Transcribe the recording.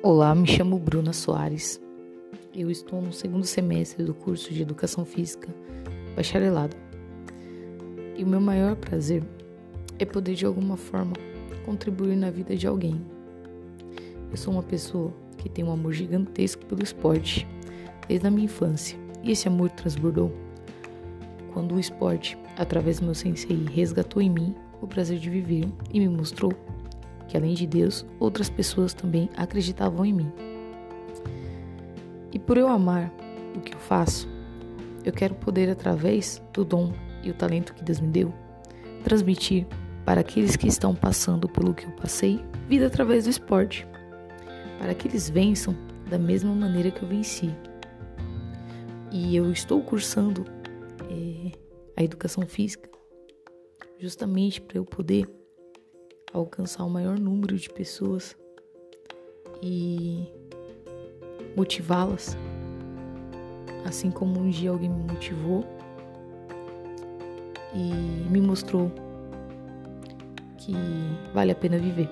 Olá, me chamo Bruna Soares. Eu estou no segundo semestre do curso de Educação Física, bacharelado. E o meu maior prazer é poder de alguma forma contribuir na vida de alguém. Eu sou uma pessoa que tem um amor gigantesco pelo esporte desde a minha infância, e esse amor transbordou quando o esporte, através do meu sensei, resgatou em mim o prazer de viver e me mostrou que além de Deus, outras pessoas também acreditavam em mim. E por eu amar o que eu faço, eu quero poder, através do dom e o talento que Deus me deu, transmitir para aqueles que estão passando pelo que eu passei, vida através do esporte, para que eles vençam da mesma maneira que eu venci. E eu estou cursando é, a educação física justamente para eu poder alcançar o maior número de pessoas e motivá-las, assim como um dia alguém me motivou e me mostrou que vale a pena viver.